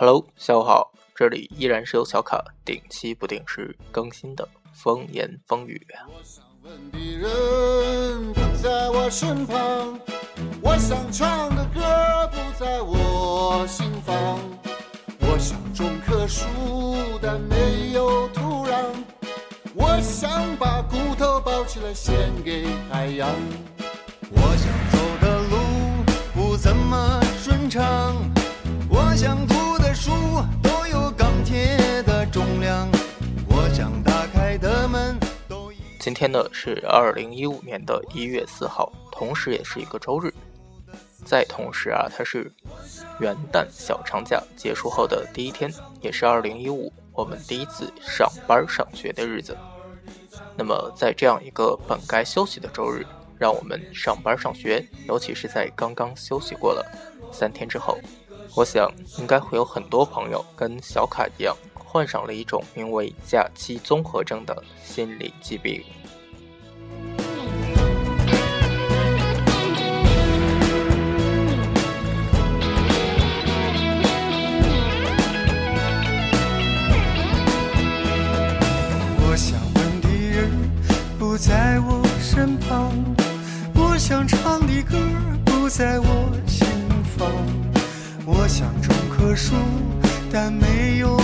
Hello，下午好，这里依然是由小卡定期不定时更新的风言风语。我想问的人不在我身旁，我想唱的歌不在我心房。我想种棵树，但没有土壤。我想把骨头包起来献给海洋。我想走的路不怎么顺畅，我想今天呢是二零一五年的一月四号，同时也是一个周日。再同时啊，它是元旦小长假结束后的第一天，也是二零一五我们第一次上班上学的日子。那么在这样一个本该休息的周日，让我们上班上学，尤其是在刚刚休息过了三天之后，我想应该会有很多朋友跟小卡一样，患上了一种名为假期综合症的心理疾病。我想问的人不在我身旁，我想唱的歌不在我心房。我想种棵树，但没有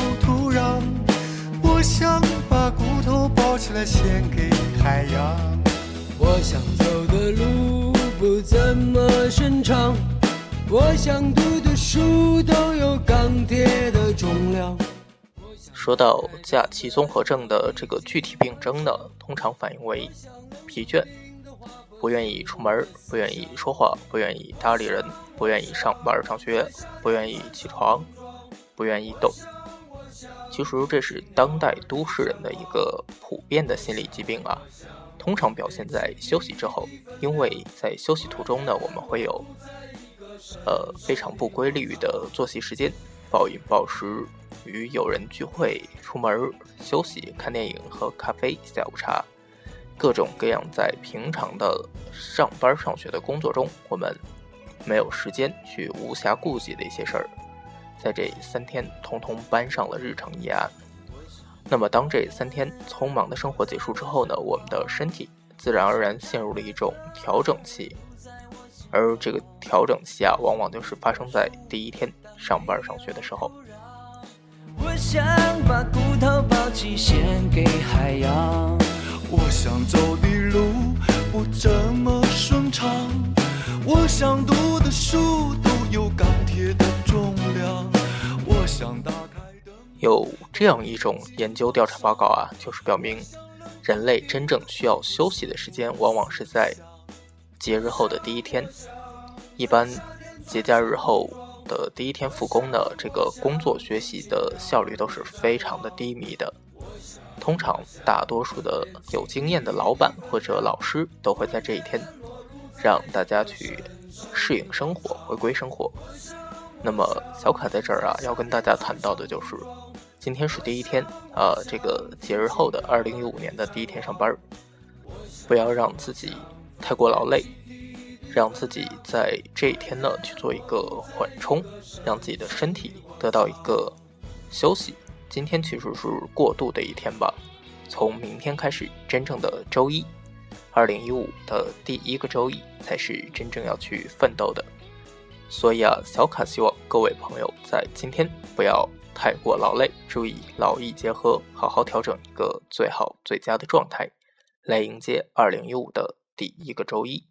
头包起来献给海洋。我想走的路不怎么顺畅，我想读的书都有钢铁的重量。说到假期综合症的这个具体病症呢，通常反映为疲倦、不愿意出门、不愿意说话、不愿意搭理人、不愿意上班上学、不愿意起床、不愿意动。其实这是当代都市人的一个普遍的心理疾病啊，通常表现在休息之后，因为在休息途中呢，我们会有呃非常不规律的作息时间，暴饮暴食。与友人聚会、出门休息、看电影、喝咖啡、下午茶，各种各样在平常的上班上学的工作中，我们没有时间去无暇顾及的一些事儿，在这三天通通搬上了日程一案。那么，当这三天匆忙的生活结束之后呢，我们的身体自然而然陷入了一种调整期，而这个调整期啊，往往就是发生在第一天上班上学的时候。我想把骨头包起献给海洋。我想走的路不怎么顺畅，我想有这样一种研究调查报告啊，就是表明，人类真正需要休息的时间，往往是在节日后的第一天。一般节假日后。的第一天复工呢，这个工作学习的效率都是非常的低迷的。通常，大多数的有经验的老板或者老师都会在这一天让大家去适应生活，回归生活。那么，小卡在这儿啊，要跟大家谈到的就是，今天是第一天啊，这个节日后的二零一五年的第一天上班，不要让自己太过劳累。让自己在这一天呢去做一个缓冲，让自己的身体得到一个休息。今天其实是过渡的一天吧，从明天开始，真正的周一，二零一五的第一个周一才是真正要去奋斗的。所以啊，小卡希望各位朋友在今天不要太过劳累，注意劳逸结合，好好调整一个最好最佳的状态，来迎接二零一五的第一个周一。